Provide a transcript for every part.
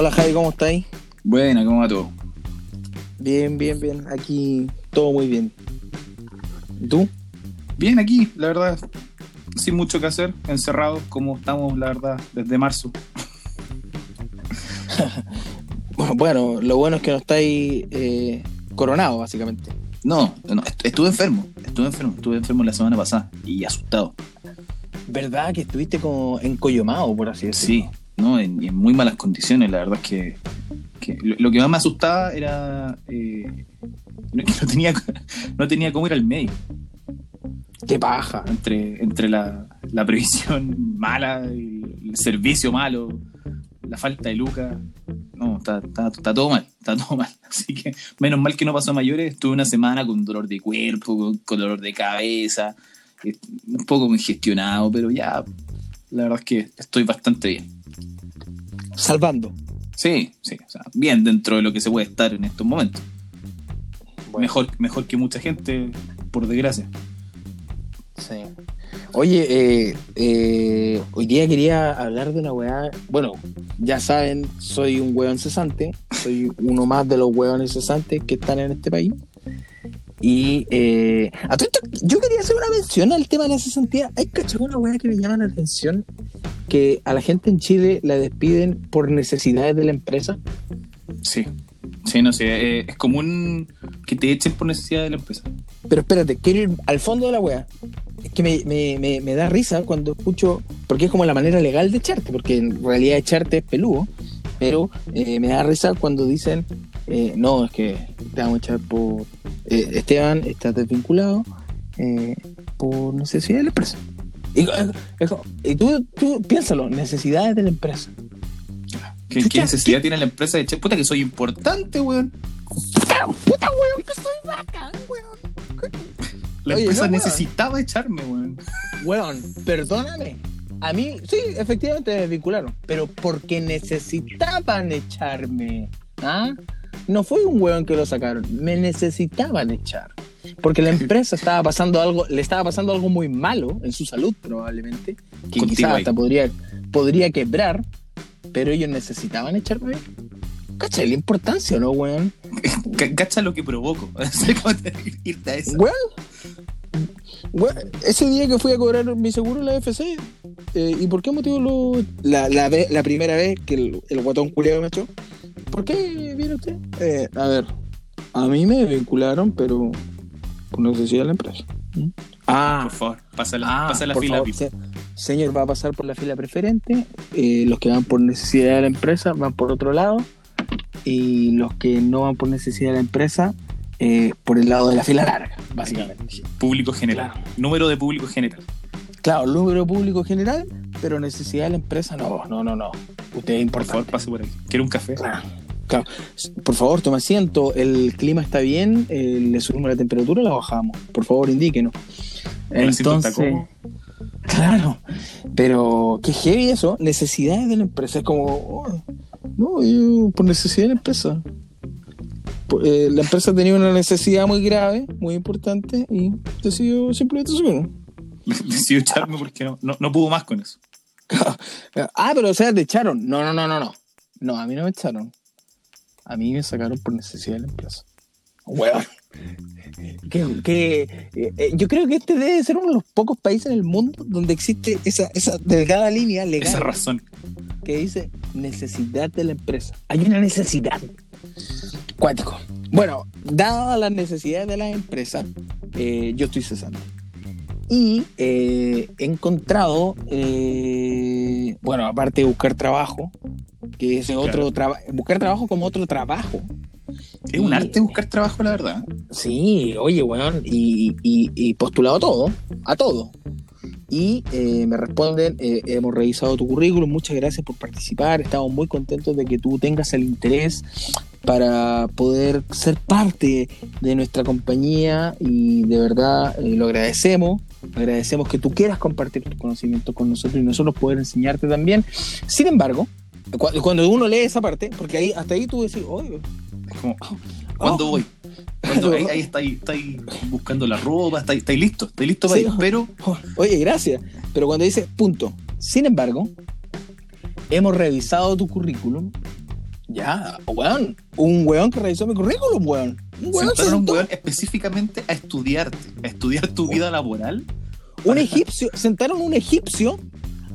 Hola Javi, ¿cómo estáis? Buena, ¿cómo va todo? Bien, bien, bien. Aquí todo muy bien. ¿Y ¿Tú? Bien, aquí, la verdad, sin mucho que hacer, encerrados como estamos, la verdad, desde marzo. Bueno, lo bueno es que no estáis eh, coronados, básicamente. No, no, est- estuve enfermo, estuve enfermo, estuve enfermo la semana pasada y asustado. ¿Verdad que estuviste como encoyomado, por así decirlo? Sí, ¿no? En, en muy malas condiciones, la verdad es que, que lo, lo que más me asustaba era eh, que no tenía, no tenía cómo ir al médico. ¡Qué paja! entre, entre la, la previsión mala, el, el servicio malo, la falta de lucas. No, está, está, está todo mal, está todo mal. Así que menos mal que no pasó a mayores. Estuve una semana con dolor de cuerpo, con, con dolor de cabeza, eh, un poco congestionado, pero ya, la verdad es que estoy bastante bien. Salvando. Sí, sí, o sea, bien dentro de lo que se puede estar en estos momentos. Bueno, Mejor, mejor que mucha gente, por desgracia. Sí. Oye, eh, eh, hoy día quería hablar de una weá. Bueno, ya saben, soy un weón cesante. Soy uno más de los weones cesantes que están en este país. Y eh, a todo esto, yo quería hacer una mención al tema de la cesantía. Hay cachado una weá que me llama la atención: que a la gente en Chile la despiden por necesidades de la empresa. Sí, sí, no sé, eh, es común que te echen por necesidad de la empresa. Pero espérate, quiero ir al fondo de la wea. Es que me, me- me- me da risa cuando escucho, porque es como la manera legal de echarte, porque en realidad echarte es peludo, pero eh, me da risa cuando dicen, eh, no, es que te vamos a echar por... eh, Esteban, estás desvinculado eh, por necesidad de la empresa. Y, eh, y tú, tú piénsalo, necesidades de la empresa. ¿Qué, necesidad tiene la empresa de echar? Puta que soy importante, weón. ¡Puta weón, que soy bacán, weón! La Oye, empresa no, weón. necesitaba echarme, weón. Weón, perdóname. A mí, sí, efectivamente me vincularon, pero porque necesitaban echarme. ¿Ah? No fue un weón que lo sacaron, me necesitaban echar. Porque la empresa estaba pasando algo, le estaba pasando algo muy malo en su salud, probablemente, que quizás hasta podría, podría quebrar, pero ellos necesitaban echarme. ¿Cachai la importancia, no, weón? Cacha lo que provoco. Irte a eso. Weón, ese día que fui a cobrar mi seguro en la FC, eh, ¿y por qué motivo lo, la, la, ve- la primera vez que el, el guatón culiado me echó? ¿Por qué viene usted? Eh, a ver, a mí me vincularon, pero por necesidad de la empresa. ¿Mm? Ah, Por favor, pasa la, ah, pasa la por fila. favor, se- señor, va a pasar por la fila preferente. eh, los que van por necesidad de la empresa van por otro lado. Y los que no van por necesidad de la empresa, eh, por el lado de la fila larga, básicamente. Público general. Claro. Número de público general. Claro, número público general, pero necesidad de la empresa, no, no, no, no. Usted es Por favor, pase por ahí. Quiero un café. Claro, claro. Por favor, tome asiento. El clima está bien, eh, le subimos la temperatura, la bajamos. Por favor, indíquenos. Entonces, claro, pero qué heavy eso. Necesidades de la empresa. Es como, oh, no, yo por necesidad de la empresa. Eh, la empresa tenía una necesidad muy grave, muy importante, y decidió simplemente subirlo. Decidió echarme porque no, no, no pudo más con eso. Ah, pero o sea, te echaron. No, no, no, no, no. No, a mí no me echaron. A mí me sacaron por necesidad de la empresa. Huevón. Que, que, eh, eh, yo creo que este debe ser uno de los pocos países en el mundo donde existe esa, esa delgada línea legal Esa razón. que dice necesidad de la empresa. Hay una necesidad. Cuático. Bueno, dadas las necesidades de las empresas, eh, yo estoy cesando. Y eh, he encontrado, eh, bueno, aparte de buscar trabajo, que Claro. otro trabajo, buscar trabajo como otro trabajo. Es un arte buscar trabajo, la verdad. Sí, oye, weón, y, y, y postulado a todo, a todo. Y eh, me responden, eh, hemos revisado tu currículum, muchas gracias por participar, estamos muy contentos de que tú tengas el interés para poder ser parte de nuestra compañía y de verdad eh, lo agradecemos, agradecemos que tú quieras compartir tu conocimiento con nosotros y nosotros poder enseñarte también. Sin embargo, cu- cuando uno lee esa parte, porque ahí hasta ahí tú decís, Es como, ¿cuándo Oh. voy? ¿Cuándo? Ahí, ahí estáis estáis buscando la ropa, estáis, estáis listos, estáis listos para Sí. ir. Pero Oh, Oye, gracias. Pero cuando dice punto, sin embargo, hemos revisado tu currículum Ya, weón. Un weón que revisó mi currículum, weón. Un weón, Sentaron a un weón específicamente a estudiarte, a estudiar tu vida laboral. un egipcio, sentaron un egipcio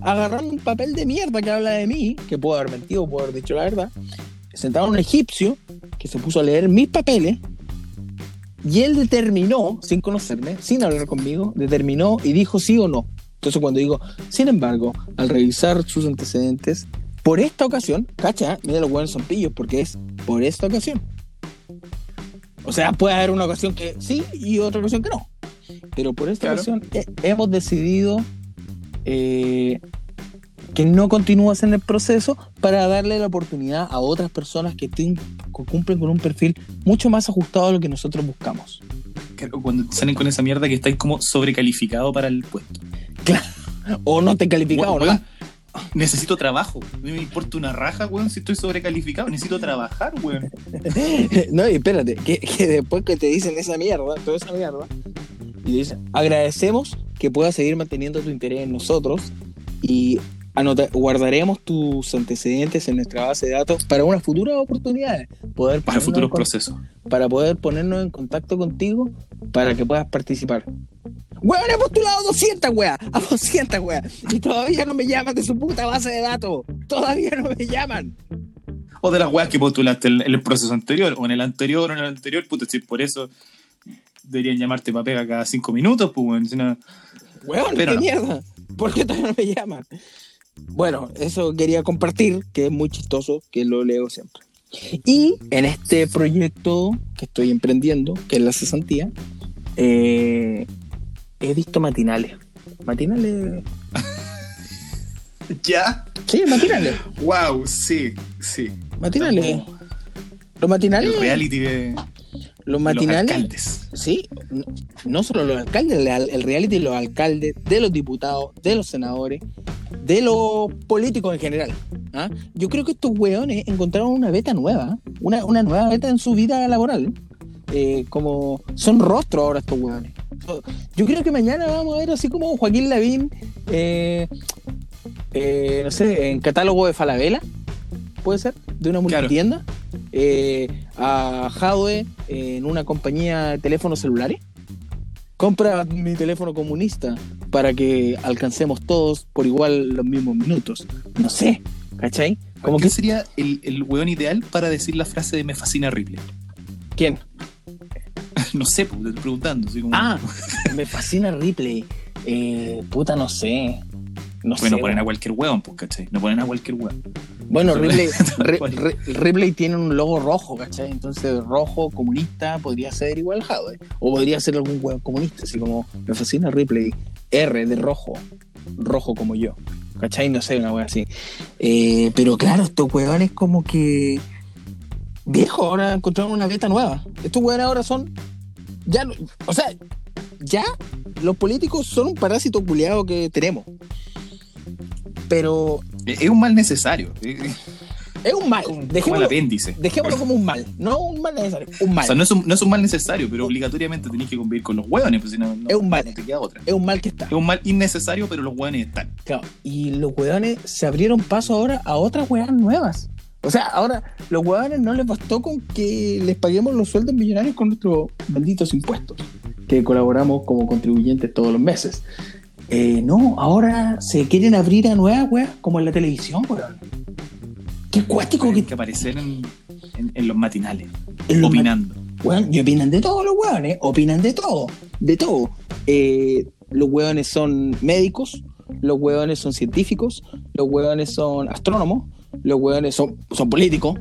agarrando un papel de mierda que habla de mí, que puedo haber mentido, puedo haber dicho la verdad. Sentaron un egipcio que se puso a leer mis papeles y él determinó, sin conocerme, sin hablar conmigo, determinó y dijo sí o no. Entonces cuando digo, sin embargo, al revisar sus antecedentes, por esta ocasión, cacha, mira los buenos son pillos porque es por esta ocasión. O sea, puede haber una ocasión que sí y otra ocasión que no. Pero por esta Claro. ocasión he- hemos decidido eh, que no continúas en el proceso para darle la oportunidad a otras personas que, ten- cumplen con un perfil mucho más ajustado a lo que nosotros buscamos. Claro, Cuando salen con esa mierda que estáis como sobrecalificado para el puesto. O no te calificado, Weón, ¿no? Necesito trabajo. No me importa una raja, weón, si estoy sobrecalificado. Necesito trabajar, weón. No, y espérate, que, que después que te dicen esa mierda, toda esa mierda, y te dicen, agradecemos que puedas seguir manteniendo tu interés en nosotros y anota- guardaremos tus antecedentes en nuestra base de datos para unas futuras oportunidades, poder Para futuros procesos. para poder ponernos en contacto contigo para que puedas participar. Weón, he postulado 200 weas, a 200 weas, y todavía no me llaman de su puta base de datos, todavía no me llaman. O de las weas que postulaste en en el proceso anterior, o en el anterior, o en el anterior, puta, si por eso deberían llamarte para pega cada cinco minutos, pues, weón. si no- Weón, Pero qué no. mierda. ¿Por qué todavía no me llaman? Bueno, eso quería compartir, que es muy chistoso, que lo leo siempre. Y en este proyecto que estoy emprendiendo, que es la cesantía, eh, he visto matinales. Matinales. ¿Ya? Sí, matinales. Wow, sí, sí. Matinales. Los matinales. El reality de, Los de los matinales. alcaldes. Sí, no- solo los alcaldes, el el reality de los alcaldes, de los diputados, de los senadores, de los políticos en general. ¿ah? Yo creo que estos weones encontraron una beta nueva, una, una nueva beta en su vida laboral. Eh, como son rostros ahora estos weones. Yo creo que mañana vamos a ver así como Joaquín Lavín, eh, eh, no sé, en catálogo de Falabella, puede ser, de una Claro. multitienda. eh, a Jadwe en una compañía de teléfonos celulares. Compra mi teléfono comunista para que alcancemos todos por igual los mismos minutos. No sé, ¿cachai? Como ¿Quién que. sería el, el weón ideal para decir la frase de me fascina Ripley? ¿Quién? no sé, pues, te estoy preguntando. Así como, Ah, me fascina Ripley. Eh, puta, no sé. No bueno, sé. ponen a cualquier weón, pues, ¿cachai? No ponen a cualquier weón. Bueno, Ripley, tiene un logo rojo, ¿cachai? Entonces, rojo comunista podría ser igual Jadwe. O podría ser algún weón comunista, así como me fascina Ripley. R de rojo. Rojo como yo. ¿Cachai? No sé, una wea así. Eh, pero claro, estos weones como que. Viejo, ahora encontraron una beta nueva. Estos weones ahora son. Ya, o sea, ya los políticos son un parásito culiado que tenemos. Pero Es un mal necesario. Es un mal. como, como el Dejémoslo, apéndice. dejémoslo como un mal. No un mal necesario. Un mal. O sea, no es, un, no es un mal necesario, pero obligatoriamente tenés que convivir con los hueones, pues si no, no, Es un mal. no te queda otra. Es un mal que está. Es un mal innecesario, pero los hueones están. Claro, y los weones se abrieron paso ahora a otras weas nuevas. O sea, ahora los weones no les bastó con que les paguemos los sueldos millonarios con nuestros benditos impuestos, que colaboramos como contribuyentes todos los meses. Eh, no, ahora se quieren abrir a nuevas weas, como en la televisión, weón. Qué cuático que que aparecer en, en- en los matinales, en los opinando. Weón, y opinan de todo los weones, opinan de todo, de todo. Eh, los weones son médicos, los weones son científicos, los weones son astrónomos, los weones son, son políticos,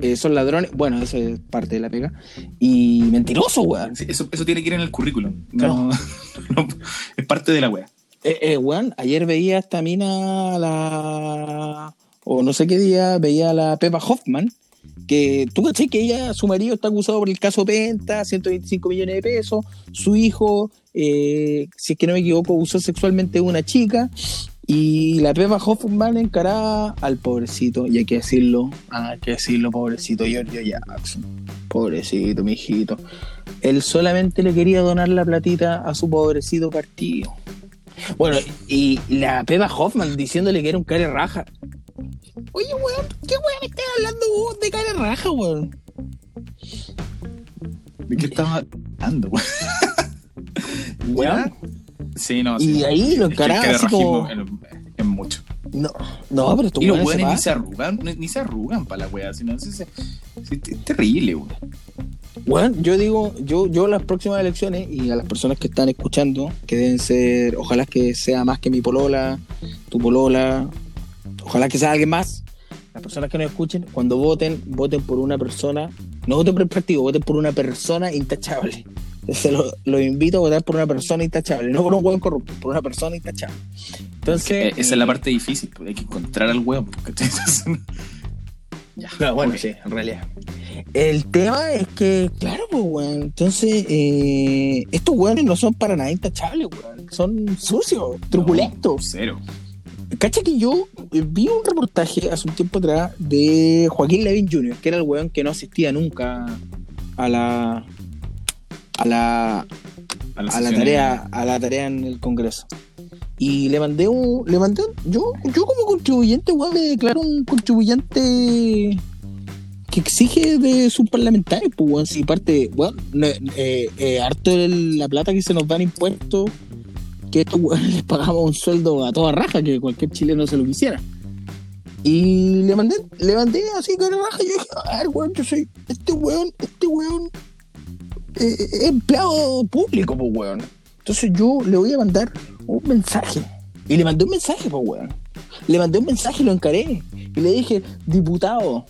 eh, son ladrones, bueno, eso es parte de la pega, y mentirosos, weón. Sí, Eso, eso tiene que ir en el currículum. No, no, es parte de la wea. Eh, eh, weón, ayer veía esta mina, la. o no sé qué día, veía a la Pepa Hoffman, que tú caché que ella, su marido está acusado por el caso Penta, 125 millones de pesos, su hijo, eh, si es que no me equivoco, usó sexualmente a una chica, y la Pepa Hoffman encaraba al pobrecito, y hay que decirlo, hay que decirlo, pobrecito Giorgio Jackson, pobrecito, mi hijito. Él solamente le quería donar la platita a su pobrecito partido. Bueno, y la Pepa Hoffman diciéndole que era un care raja. Oye, weón, ¿qué weón me estás hablando vos de cara raja, weón? ¿De qué estamos hablando, weón? Weón. Sí, no. Y sí. ahí lo encaraba así como. es mucho. No, no, pero estos Y los weones se ni se arrugan, ni, se arrugan para la wea, sino es- es terrible, weón. Bueno, yo digo, yo, yo las próximas elecciones y a las personas que están escuchando, que deben ser, ojalá que sea más que mi polola, tu polola, ojalá que sea alguien más. Las personas que nos escuchen, cuando voten, voten por una persona, no voten por el partido, voten por una persona intachable. Se lo, lo invito a votar por una persona intachable, no por un hueón corrupto, por una persona intachable. Entonces, Eh, Esa es la parte difícil, pues, hay que encontrar al. Entonces, ya, No, bueno, sí, en realidad. El tema es que, claro, pues, weón. Entonces, eh, estos weones no son para nada intachables, weón. Son sucios, truculentos. Cero. Cacha que yo eh, vi un reportaje hace un tiempo atrás de Joaquín Levin Jr., que era el weón que no asistía nunca a la. A la, A a la tarea a la tarea en el Congreso. Y le mandé un. Le mandé un- yo, yo como contribuyente, weón, me declaro un contribuyente que exige de sus parlamentarios, pues weón, si parte, weón, no, eh, eh, harto el- la plata que se nos dan impuestos, que estos weones les pagamos un sueldo a toda raja, que cualquier chileno se lo quisiera. Y le mandé, le mandé así con la raja, yo dije, a ver, weón, yo soy, este weón, este weón eh, empleado público, pues weón. Entonces yo le voy a mandar un mensaje. Y le mandé un mensaje, pues weón. Le mandé un mensaje y lo encaré. Y le dije, diputado,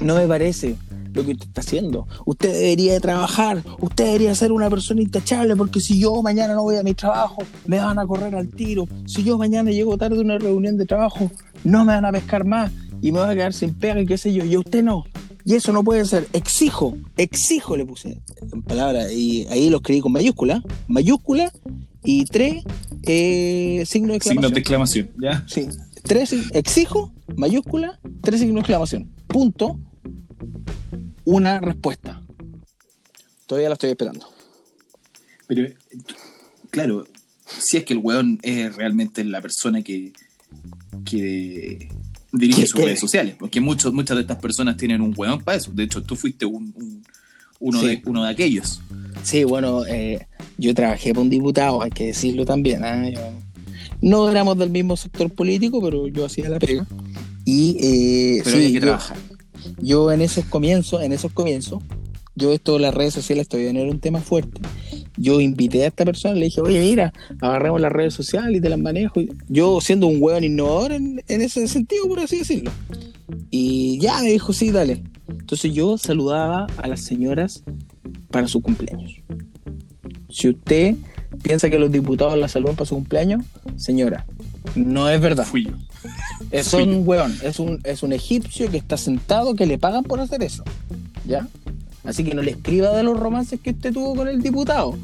no me parece lo que usted está haciendo. Usted debería de trabajar, usted debería ser una persona intachable, porque si yo mañana no voy a mi trabajo, me van a correr al tiro. Si yo mañana llego tarde a una reunión de trabajo, no me van a pescar más y me voy a quedar sin pega y qué sé yo. Y usted no. Y eso no puede ser. Exijo, exijo le puse en palabras. Y ahí lo escribí con mayúscula, mayúscula y tres eh, signos de exclamación. Signos de exclamación, ¿ya? Sí. Tres, exijo, mayúscula, tres signos de exclamación. Punto. Una respuesta. Todavía la estoy esperando. Pero, claro, si es que el weón es realmente la persona que, que dirige ¿Qué- sus redes sociales, porque muchos, muchas de estas personas tienen un weón para eso. De hecho, tú fuiste un, un- uno, Sí. de, uno de aquellos. Sí, bueno, eh, yo trabajé para un diputado, hay que decirlo también. ¿ah? Yo- no éramos del mismo sector político, pero yo hacía la pega. Y eh, Pero sí, hay que yo- trabajar. yo en esos comienzos, en esos comienzos, yo esto de las redes sociales todavía no era un tema fuerte. Yo invité a esta persona, le dije, oye, mira, agarremos las redes sociales y te las manejo. Yo siendo un hueón innovador en, en ese sentido, por así decirlo. Y ya me dijo, sí, dale. Entonces yo saludaba a las señoras para su cumpleaños. Si usted piensa que los diputados la saludan para su cumpleaños, señora, no es verdad. Fui yo. Es Fui un weón, es un, es un egipcio que está sentado que le pagan por hacer eso. ¿Ya? Así que no le escriba de los romances que usted tuvo con el diputado.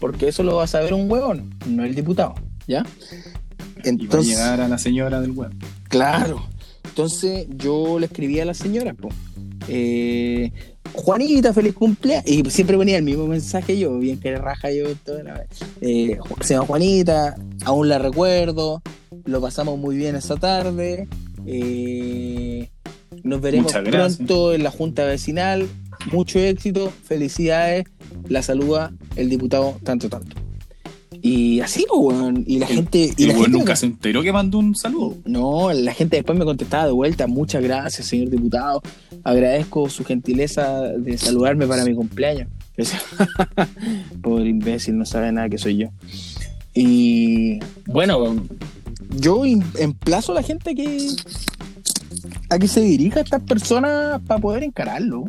Porque eso lo va a saber un huevón, no el diputado. ¿Ya? Y va a Entonces, llegar a la señora del weón. claro. Entonces yo le escribí a la señora, po. Eh, Juanita, feliz cumpleaños. Y siempre ponía el mismo mensaje yo, bien que raja yo toda la vez. Eh, se llama Juanita, aún la recuerdo, lo pasamos muy bien esa tarde. eh, nos veremos pronto en la junta vecinal. Mucho éxito, felicidades. La saluda el diputado tanto tanto. Y así, pues, weón. Y la El- gente. Y la el weón gente me nunca se enteró que mandó un saludo. no, la gente después me contestaba de vuelta, muchas gracias, señor diputado. Agradezco su gentileza de saludarme para mi cumpleaños. Pobre imbécil, no sabe nada que soy yo. Y bueno, yo em- emplazo a la gente que a que se dirija a estas personas para poder encararlo.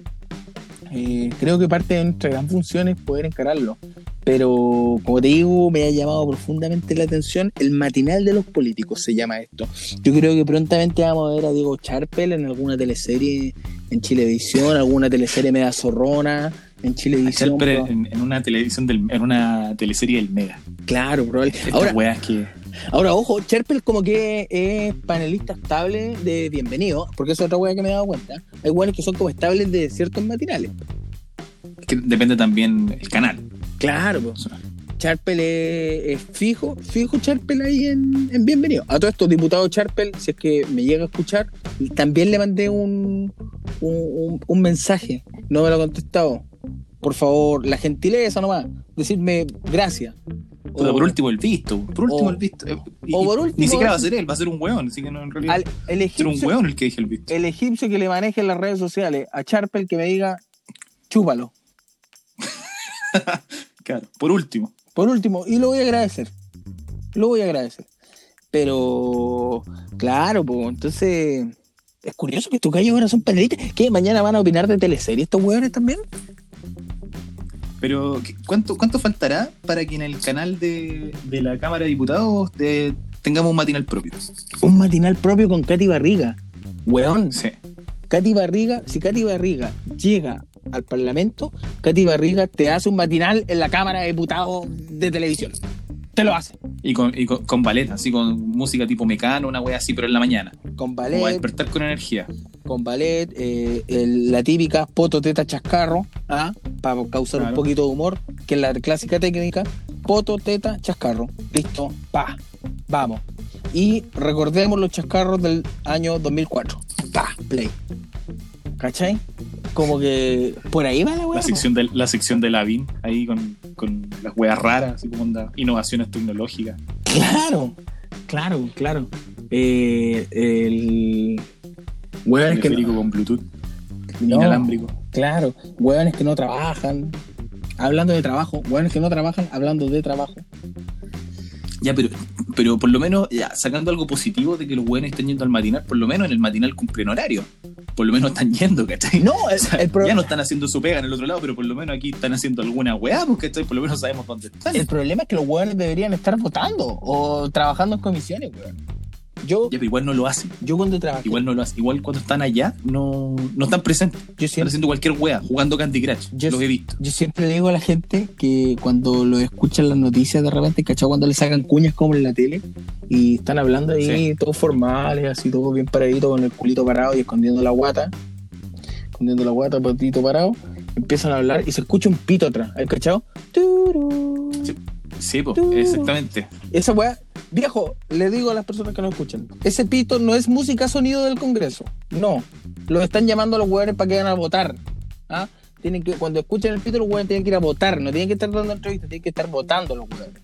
Eh, creo que parte de nuestra gran función es poder encararlo. Pero, como te digo, me ha llamado profundamente la atención el matinal de los políticos, se llama esto. Yo creo que prontamente vamos a ver a Diego Charpel en alguna teleserie en Chilevisión, alguna teleserie media zorrona en Chilevisión. Charper pero- en, en una televisión del, en una teleserie del Mega. Claro, probable. Estas Ahora, weas que. Ahora, ojo, Cherpel como que es panelista estable de bienvenido, porque es otra wea que me he dado cuenta. Hay weones que son como estables de ciertos matinales. que depende también el canal. Claro, pues. Charpel es, es fijo, fijo Charpel ahí en, en Bienvenido. A todo esto, diputado Charpel, si es que me llega a escuchar, también le mandé un, un, un- un mensaje, no me lo ha contestado. Por favor, la gentileza nomás, decirme gracias. O- por último el visto. Por último o- el visto. Eh, y- o por y- último, Ni siquiera va a ser él, va a ser un weón. Así que no, en realidad. al- el, ser un egipcio, weón el que dije el visto. el egipcio que le maneje las redes sociales a Charpel que me diga, chúpalo. Claro, por último. Por último, y lo voy a agradecer. Lo voy a agradecer. Pero, claro, pues, entonces. Es curioso que estos gallos ahora son panelistas. ¿Qué? ¿Mañana van a opinar de teleseries estos hueones también? Pero, ¿qué- ¿cuánto, ¿cuánto faltará para que en el canal de, de la Cámara de Diputados de- tengamos un matinal propio? Un matinal propio con Katy Barriga. Weón, Sí. Katy Barriga, si Katy Barriga llega al Parlamento, Katy Barriga te hace un matinal en la Cámara de Diputados de televisión. Te lo hace. Y con, y con, con ballet, así con música tipo mecano, una wea así, pero en la mañana. Con Como a ballet, despertar con energía. con ballet, eh, el- la típica poto, teta, chascarro, ¿ah? para causar un poquito de humor, que es la clásica técnica, poto, teta, chascarro. Listo, pa, vamos. Y recordemos los chascarros del año 2004. Pa, play. ¿Cachai? Como que por ahí va la weá. La sección, de, la sección de Lavín, ahí con, con las weas raras, así como onda, innovaciones tecnológicas. Claro, claro, claro. Eh, el. Hueones que no, con Bluetooth, no, inalámbrico. Claro, hueones que no trabajan. Hablando de trabajo, hueones que no trabajan hablando de trabajo. Ya, pero, pero por lo menos, ya, sacando algo positivo de que los weones estén yendo al matinal, por lo menos en el matinal cumplen horario. Por lo menos están yendo, ¿cachai? No, el, O sea, el pro- ya no están haciendo su pega en el otro lado, pero por lo menos aquí están haciendo alguna weá, ¿cachai? Por lo menos sabemos dónde están. el problema es que los hueones deberían estar votando o trabajando en comisiones, weón. Yo, Ya, pero igual no lo hacen. yo cuando trabajé, Igual no lo hacen. Igual cuando están allá, no, no están presentes. yo Están siempre, haciendo cualquier weá, jugando Candy Crush. Yo- Los he visto. yo siempre le digo a la gente que cuando lo escuchan las noticias de repente, ¿cachai? Cuando le sacan cuñas como en la tele y están hablando ahí Sí. todos formales, así todo bien paradito con el culito parado y escondiendo la guata, escondiendo la guata, patito parado, empiezan a hablar y se escucha un pito atrás, ¿hay cachado? Turú. Sí, pues, Tú. exactamente. Esa weá, viejo, le digo a las personas que no escuchan, ese pito no es música sonido del Congreso, no, los están llamando a los weones para que vayan a votar, ¿ah? Tienen que, cuando escuchen el pito, los weones tienen que ir a votar, no tienen que estar dando entrevistas, tienen que estar votando los weones,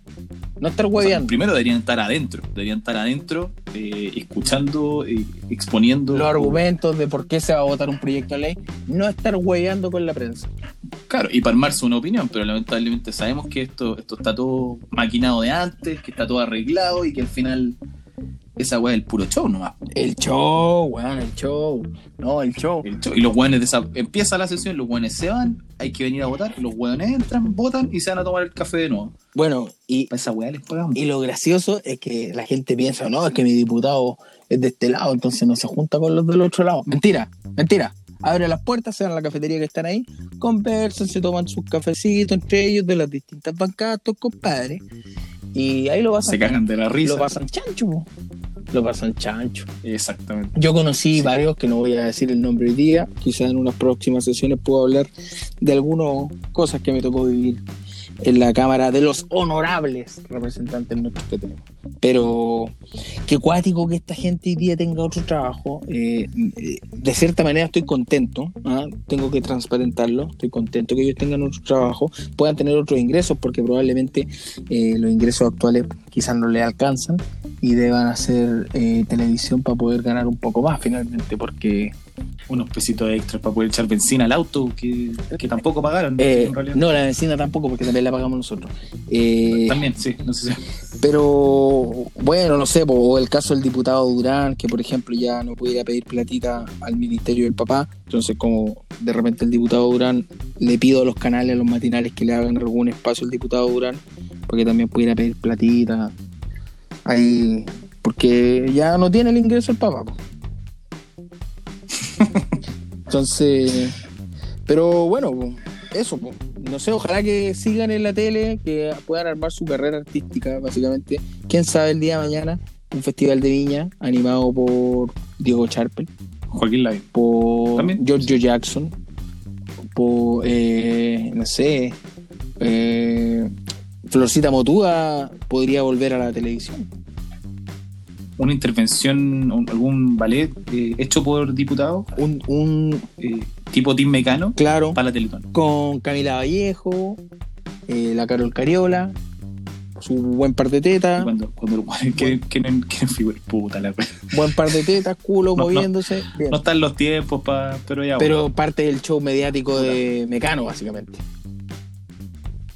no estar O sea, primero deberían estar adentro. Deberían estar adentro, eh, escuchando, eh, exponiendo. los argumentos de por qué se va a votar un proyecto de ley, no estar hueveando con la prensa. Claro, y para armarse una opinión, pero lamentablemente sabemos que esto, esto está todo maquinado de antes, que está todo arreglado y que al final esa weá es el puro show nomás. El show, weón, el show, no, el show. El show. Y los weones desa- empieza la sesión, los weones se van, hay que venir a votar, los weones entran, votan y se van a tomar el café de nuevo. Bueno, y esa weá les pagamos. Y lo gracioso es que la gente piensa, no, es que mi diputado es de este lado, entonces no se junta con los del otro lado. Mentira, mentira. Abre las puertas, se van a la cafetería que están ahí, conversan, se toman sus cafecitos entre ellos de las distintas bancadas, estos compadres. Y ahí lo pasan, se cagan de la risa. lo pasan chancho, po. lo pasan chancho. Exactamente. Yo conocí Sí. varios que no voy a decir el nombre hoy día, quizás en unas próximas sesiones puedo hablar de algunas cosas que me tocó vivir en la Cámara de los honorables representantes nuestros que tenemos. Pero qué cuático que esta gente hoy día tenga otro trabajo. eh, eh, de cierta manera estoy contento, ¿ah? tengo que transparentarlo, estoy contento que ellos tengan otro trabajo, puedan tener otros ingresos, porque probablemente eh, los ingresos actuales quizás no les alcanzan y deban hacer eh, televisión para poder ganar un poco más finalmente, porque Unos pesitos extras para poder echar benzina al auto que, que tampoco pagaron. eh, en realidad. no, la vecina tampoco, porque también la pagamos nosotros. Eh, También, sí, no sé si. Pero bueno, no sé, o el caso del diputado Durán, que por ejemplo ya no pudiera pedir platita al ministerio del papá, entonces como de repente el diputado Durán le pido a los canales, a los matinales que le hagan algún espacio al diputado Durán, porque también pudiera pedir platita ahí, porque ya no tiene el ingreso el papá. Entonces, pero bueno, eso, no sé, ojalá que sigan en la tele, que puedan armar su carrera artística, básicamente. Quién sabe el día de mañana, un festival de viña animado por Diego Charpel, Joaquín Lavín. por También. Giorgio Jackson, por, eh, no sé, eh, Florcita Motúa podría volver a la televisión. Una intervención, un- algún ballet eh, hecho por diputados, Un, un eh, tipo Tim Mecano, claro, para la Teletón. con Camila Vallejo, eh, la Carol Cariola, su buen par de tetas, Cuando, cuando quieren, quieren, quieren figurar, puta la buen par de tetas, culo No, moviéndose. No están los tiempos, pa, pero ya. Pero parte del show mediático de Mecano, básicamente.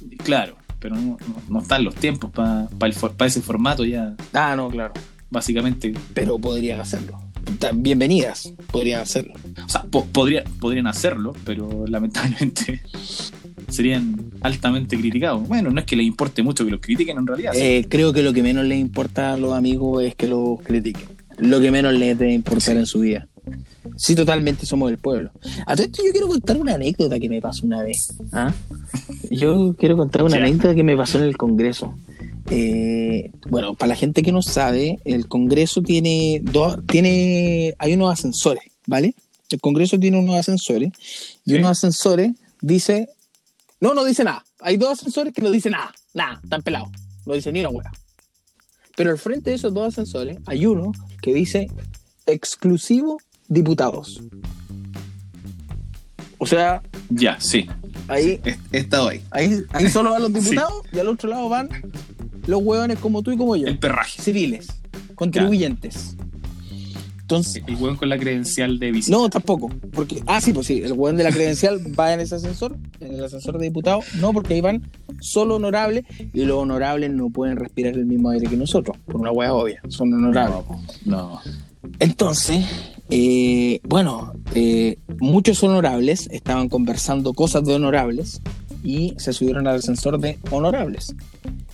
bueno, claro, pero no, no, no están los tiempos para ese formato ya, Ah, no, claro. Básicamente. Pero podrían hacerlo. Bienvenidas, podrían hacerlo. O sea, po- podría, podrían hacerlo, pero lamentablemente serían altamente criticados. Bueno, no es que les importe mucho que los critiquen en realidad. Eh, creo que lo que menos les importa a los amigos es que los critiquen. Lo que menos les debe importar en su vida. Sí, totalmente somos del pueblo. A todo esto yo quiero contar una anécdota que me pasó una vez. ¿ah? Yo quiero contar una anécdota que me pasó en el Congreso. Eh, bueno, para la gente que no sabe, el Congreso tiene dos, tiene, hay unos ascensores, ¿vale? El Congreso tiene unos ascensores y Sí. unos ascensores dice, no, no dice nada. Hay dos ascensores que no dicen nada, nada, están pelados, no dice ni una hueá. Pero al frente de esos dos ascensores hay uno que dice exclusivo diputados. O sea, Ya, sí. ahí He, he estado ahí. Ahí, ahí solo van los Sí. diputados y al otro lado van los hueones como tú y como yo. El perraje. Civiles, contribuyentes. Entonces, El hueón con la credencial de visita. no, tampoco. Porque, ah, sí, pues sí, el hueón de la credencial va en ese ascensor, en el ascensor de diputados. No, porque ahí van solo honorables y los honorables no pueden respirar el mismo aire que nosotros, por una hueá obvia. Son honorables. No. Entonces, eh, bueno, eh, muchos honorables estaban conversando cosas de honorables y se subieron al ascensor de honorables.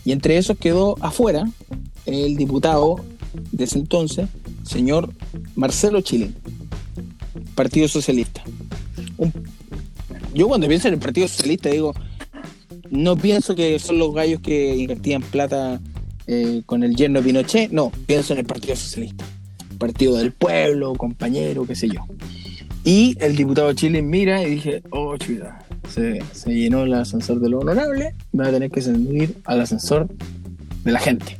Y entre esos quedó afuera el diputado de ese entonces, señor Marcelo Chile, Partido Socialista. Yo cuando pienso en el Partido Socialista digo, no pienso que son los gallos que invertían plata eh, con el yerno Pinochet, no, pienso en el Partido Socialista. Partido del Pueblo, compañero, qué sé yo. Y el diputado Chile mira y dije, oh, chuta, se, se llenó el ascensor de lo honorable, va a tener que subir al ascensor de la gente.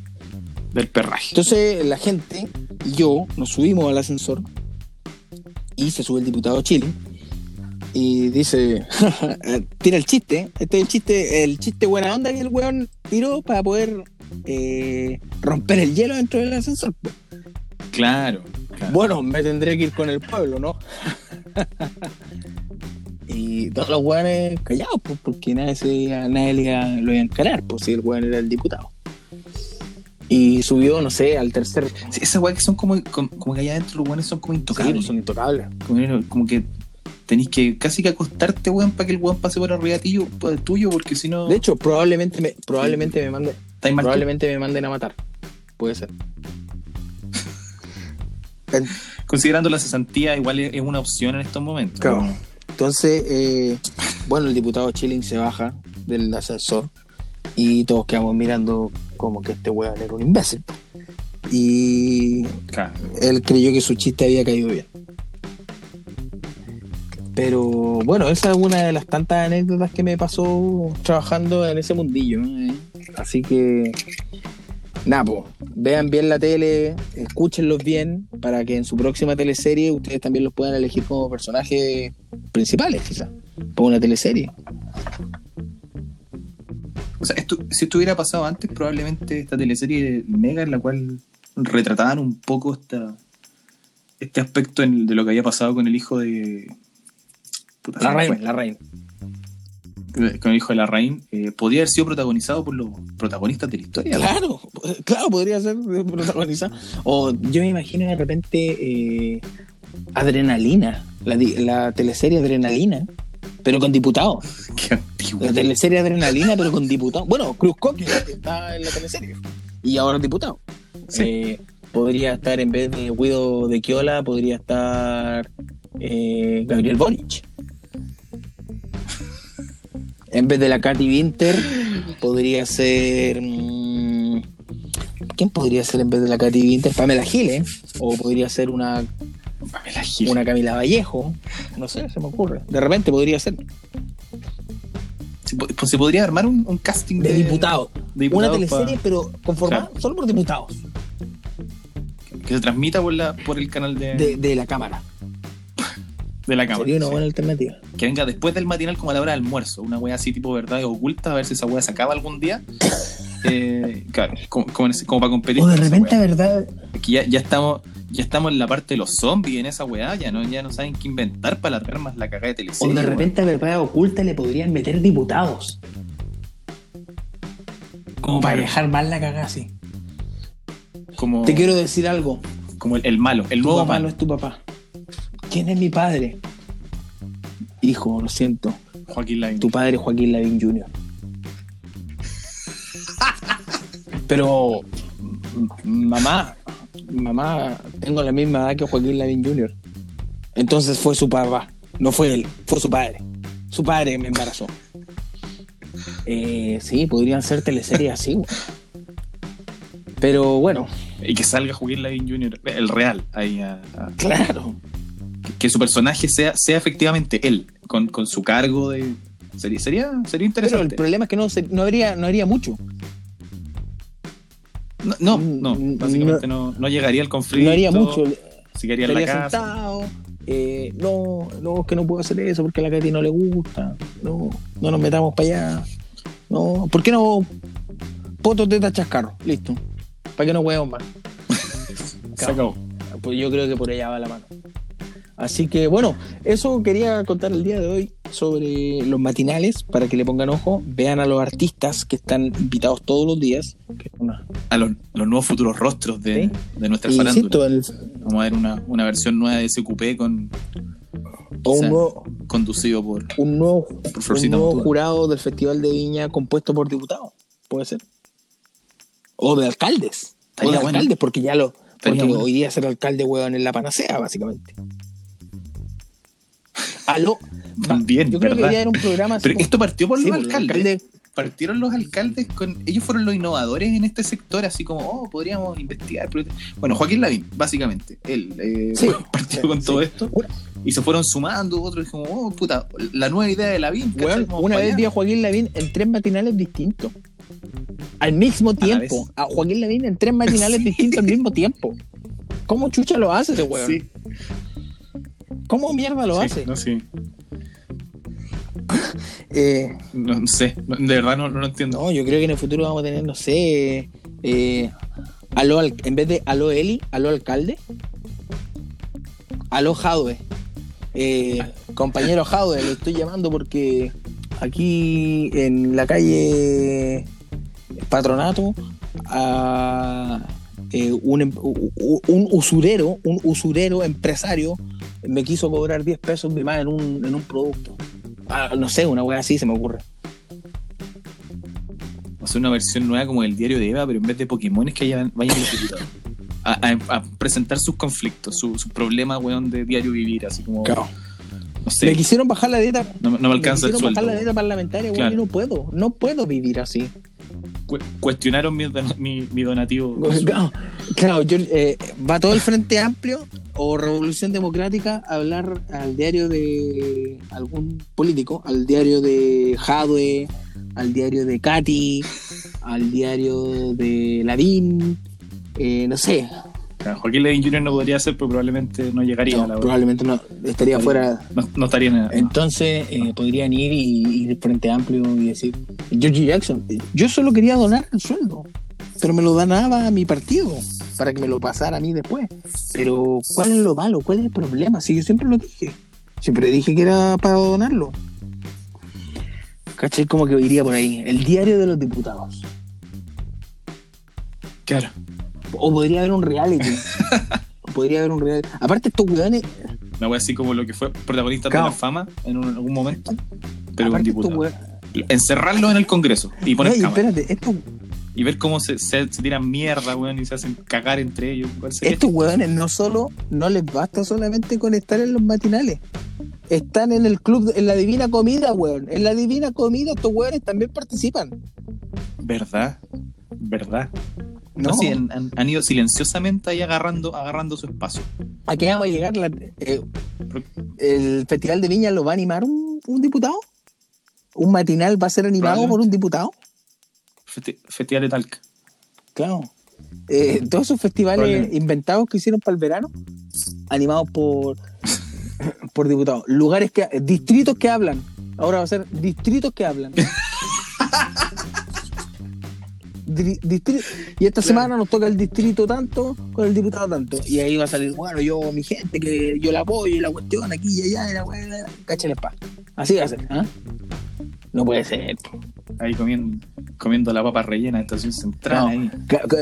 Del perraje. Entonces la gente y yo nos subimos al ascensor y se sube el diputado Chile y dice, tira el chiste, este es el chiste, el chiste buena onda que el weón tiró para poder eh, romper el hielo dentro del ascensor. Claro. claro. Bueno, me tendré que ir con el pueblo, ¿no? y todos los weones callados, pues, porque nadie, se, nadie le lo iba a encarar, pues si el weón era el diputado. Y subió, no sé, al tercer. Sí, esas weas que son como, como, como que allá adentro los weones son como Sí, intocables. pues, son intocables. Como, como que tenéis que casi que acostarte, weón, para que el weón pase por arriba tuyo, por- tuyo porque si no. De hecho, probablemente me, probablemente me manden, probablemente me manden a matar. Puede ser. Considerando la cesantía, igual es es una opción en estos momentos. Claro. ¿no? Entonces, eh, bueno, el diputado Chilling se baja del ascensor y todos quedamos mirando como que este weón era un imbécil. Y Claro. él creyó que su chiste había caído bien. Pero bueno, esa es una de las tantas anécdotas que me pasó trabajando en ese mundillo. ¿eh? Así que, nada, po, vean bien la tele, escúchenlos bien, para que en su próxima teleserie ustedes también los puedan elegir como personajes principales, quizás, para una teleserie. O sea, esto, si esto hubiera pasado antes, probablemente esta teleserie mega en la cual retrataban un poco esta, este aspecto en- de lo que había pasado con el hijo de. Puta, La reina, la reina. Con el hijo de la reina, eh, podría haber sido protagonizado por los protagonistas de la historia. ¿no? Claro, claro, podría ser protagonizado. O yo me imagino de repente eh, Adrenalina, la, la teleserie Adrenalina, pero con diputados. Qué antiguo. La teleserie Adrenalina, pero con diputados. Bueno, Cruz Coque está en la teleserie y ahora es diputado. Sí. Eh, podría estar en vez de Guido de Quiola, podría estar eh, Gabriel Boric. En vez de la Katy Winter, podría ser. mm, ¿Quién podría ser en vez de la Katy Winter? Pamela Giles. O podría ser una, Pamela Gil. una Camila Vallejo. No sé, se me ocurre. De repente podría ser. Se, pues se podría armar un, un casting De diputado. diputados. Una teleserie, pa- pero conformada Claro. solo por diputados que se transmita por, la, por el canal de, de, de la Cámara. De la cámara. Sería una sí. buena alternativa. Que venga después del matinal como a la hora del almuerzo. Una wea así tipo verdad oculta, a ver si esa wea se acaba algún día. Eh, claro, como, para competir. O de repente. ¿verdad? Aquí ya, ya estamos ya estamos en la parte de los zombies en esa weá, ya no, ya no saben qué inventar para alargar más la cagada de O teleserie. de repente a verdad oculta le podrían meter diputados. Como para dejar mal la cagada así. como, Te quiero decir algo. como el, el malo, el Tu nuevo papá malo. es tu papá. ¿Quién es mi padre? Hijo, lo siento. Joaquín Lavín. Tu padre es Joaquín Lavín Jr. Pero, mamá, mamá, tengo la misma edad que Joaquín Lavín Jr. Entonces fue su papá, no fue él, fue su padre. Su padre me embarazó. Eh, sí, podrían ser teleseries así. Pero bueno, Y que salga Joaquín Lavín Jr., el real, ahí a- a- claro. Que, su personaje sea, sea efectivamente él, con, con su cargo de. Sería, sería, sería Pero el interesante. problema es que no, se- no, habría, no haría mucho. no, no, no, Mm, básicamente no, no llegaría al conflicto. No haría mucho. Se quedaría en la casa. sentado. eh, no, no, es que no puedo hacer eso porque a la Katy no le gusta. No, no nos metamos para allá. No, ¿por qué no? Poto, teta, chascarro. Listo. ¿Para qué no huevos más? Se acabó. Pues yo creo que por allá va la mano. Así que bueno, eso quería contar el día de hoy sobre los matinales para que le pongan ojo. Vean a los artistas que están invitados todos los días. que es una- A los, los nuevos futuros rostros de, Sí. de nuestra farándula. el- Vamos a ver una, una versión nueva de SQP con, o un nuevo, conducido por, un nuevo, por un Florcita nuevo Motúa. jurado del Festival de Viña compuesto por diputados, puede ser. O de alcaldes. O de bueno. alcaldes, porque ya lo. Estaría Porque bueno. hoy día ser alcalde, weón, es la panacea, básicamente. Aló. También, Yo creo que haber un programa Pero esto partió por Sí, los el alcaldes. alcalde- Partieron los alcaldes con. Ellos fueron los innovadores en este sector, así como, oh, podríamos investigar. Bueno, Joaquín Lavín, básicamente. Él eh, Sí, partió sí, con todo esto y se fueron sumando otros, como, oh, puta, la nueva idea de Lavín. Vamos una vez vi a Joaquín Lavín en tres matinales distintos. Al mismo tiempo. A, Joaquín Lavín en tres matinales distintos al mismo tiempo. ¿Cómo chucha lo hace ese weón? Sí, ¿Cómo mierda lo sí, hace? No, sí. Eh, No, sé, de verdad no, no lo entiendo. No, yo creo que en el futuro vamos a tener, no sé, eh, aló, al- en vez de aló Eli, aló alcalde, aló Jadwe. Eh, compañero Jadwe, lo estoy llamando porque aquí en la calle Patronato, a, eh, un, em- un usurero, un usurero empresario me quiso cobrar 10 pesos de más en un, en un producto. Ah, no sé, una wea así se me ocurre. hacer una versión nueva como el diario de Eva, pero en vez de Pokémon es que vayan. A, a- a presentar sus conflictos, sus su problemas, weón, de diario vivir, así como, no Me quisieron bajar la dieta. no, no me Me alcanza el quisieron sueldo. bajar la dieta parlamentaria, Claro. y no puedo. No puedo vivir así. Cu- cuestionaron mi, don- mi, donativo. Claro, yo, eh, va todo el Frente Amplio o Revolución Democrática a hablar al diario de algún político, al diario de Jadwe, al diario de Katy, al diario de Lavín, eh, no sé. Joaquín Levin Jr. no podría ser, pero probablemente no llegaría No, a la probablemente no estaría fuera. No, no estaría en el- Entonces eh, podrían ir y ir al Frente Amplio y decir, Georgie Jackson, yo solo quería donar el sueldo, pero me lo donaba a mi partido para que me lo pasara a mí después. Pero ¿cuál es lo malo? ¿Cuál es el problema? Si yo siempre lo dije, siempre dije que era para donarlo. ¿Cachai? Como que iría por ahí. El diario de los diputados. Claro. O podría haber un reality. podría haber un reality. Aparte estos weones, Una wea así como lo que fue protagonista Claro. de la fama en un- algún momento. Pero un aparte estos diputado. weones- Encerrarlo en el Congreso y poner No, y cámara. espérate, estos Y ver cómo se, se, se tiran mierda, weón, y se hacen cagar entre ellos. Estos hueones no solo, no les basta solamente con estar en los matinales. Están en el club, en la divina comida, weón. En la divina comida estos hueones también participan. ¿Verdad? ¿Verdad? No, No, sí, han, han- han ido silenciosamente ahí agarrando, agarrando su espacio. ¿A qué vamos a llegar? La- eh, ¿El Festival de Viña lo va a animar un, un diputado? ¿Un matinal va a ser animado por un diputado? Festi- Festival de Talca. Claro. Eh, todos esos festivales inventados que hicieron para el verano, animados por, por diputados. Lugares que. Distritos que hablan. Ahora va a ser distritos que hablan. Dri- distri- y esta Claro. semana nos toca el distrito tanto con el diputado tanto. Y ahí va a salir, bueno, yo, mi gente, que yo la apoyo y la cuestión aquí y allá, y la weá, cáchale pa. Así va a ser, ¿ah? No puede ser. Ahí comiendo, comiendo la papa rellena de estación central. No. Ahí.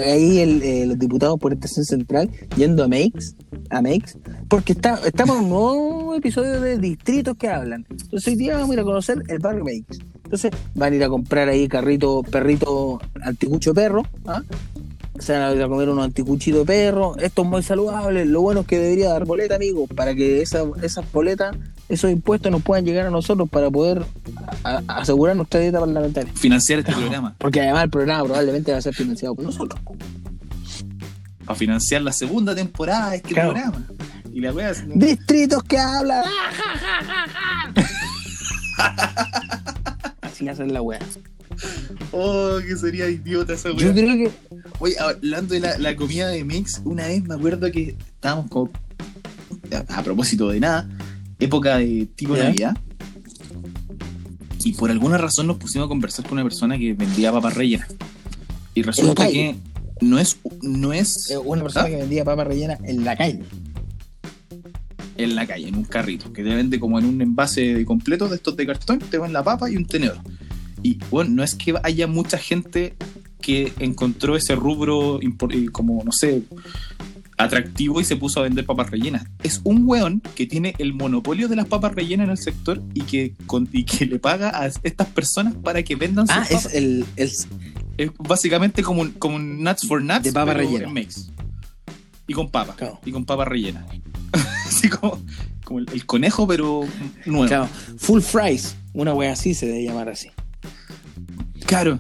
Ahí el, eh, los diputados por Estación Central yendo a Makes, a Makes, porque está, estamos en un nuevo episodio de distritos que hablan. Entonces hoy día vamos a ir a conocer el barrio Makes. Entonces van a ir a comprar ahí carrito, perrito, anticucho perro, ¿ah? Se van a ir a comer unos anticuchitos de perro. Esto es muy saludable. Lo bueno es que debería dar boleta, amigos, para que esa- esas boletas, esos impuestos nos puedan llegar a nosotros para poder a- a- asegurar nuestra dieta parlamentaria. Financiar este programa. Porque además el programa probablemente va a ser financiado por nosotros. Para financiar la segunda temporada de este Claro. programa. Y la wea. Distritos que hablan. Así hacen la wea. Oh, que sería idiota esa Yo wea. creo que. Oye, hablando de la, la comida de Mix, una vez me acuerdo que estábamos como. A, a propósito de nada, época de tipo Ya. Navidad. Y por alguna razón nos pusimos a conversar con una persona que vendía papas rellenas. Y resulta que no es. No es eh, Una persona ¿Ah? que vendía papas rellenas en la calle. en la calle, en un carrito, que te vende como en un envase de completo de estos de cartón, te van la papa y un tenedor. Y bueno, no es que haya mucha gente que encontró ese rubro eh, como, no sé, atractivo y se puso a vender papas rellenas. Es un weón que tiene el monopolio de las papas rellenas en el sector y que, con- y que le paga a estas personas para que vendan sus Ah, papas. es el. el Es básicamente como un, como un Nuts for Nuts De papa rellena. Y con papa. Claro. Y con papa rellena. Así como, como el, el conejo, pero nuevo. claro, full fries. Una wea así se debe llamar así. Claro.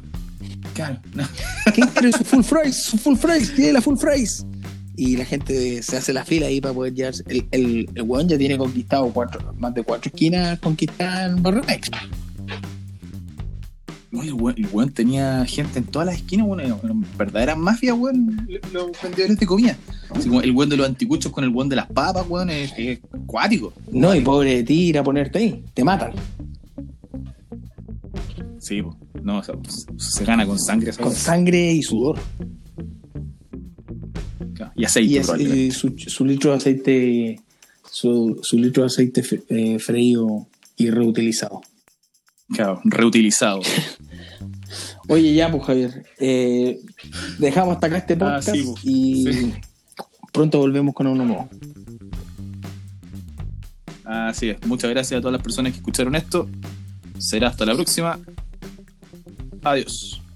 Claro. ¿Quién quiere su full fries? Su full fries, tiene la full fries. Y la gente se hace la fila ahí para poder llevarse. El, el, el weón ya tiene conquistado cuatro, más de cuatro esquinas conquistadas en Barrio Mex. Oye, el weón, el weón tenía gente en todas las esquinas, weón. Era una verdadera mafia, weón. Los vendedores de comida. Así como el weón de los anticuchos con el weón de las papas, weón. Es, es acuático. No, y pobre de ti ir a ponerte ahí. Te matan. Sí, po. No, o sea, se gana con sangre. esa Con sangre y sudor. Y aceite, Y, y su, su litro de aceite. Su, su litro de aceite fe- eh, freído y reutilizado. Claro, reutilizado. Oye, ya, pues Javier. eh, dejamos hasta acá este Ah, podcast sí, pues. y Sí. pronto volvemos con uno nuevo. Así es. Muchas gracias a todas las personas que escucharon esto. Será hasta la próxima. Adiós.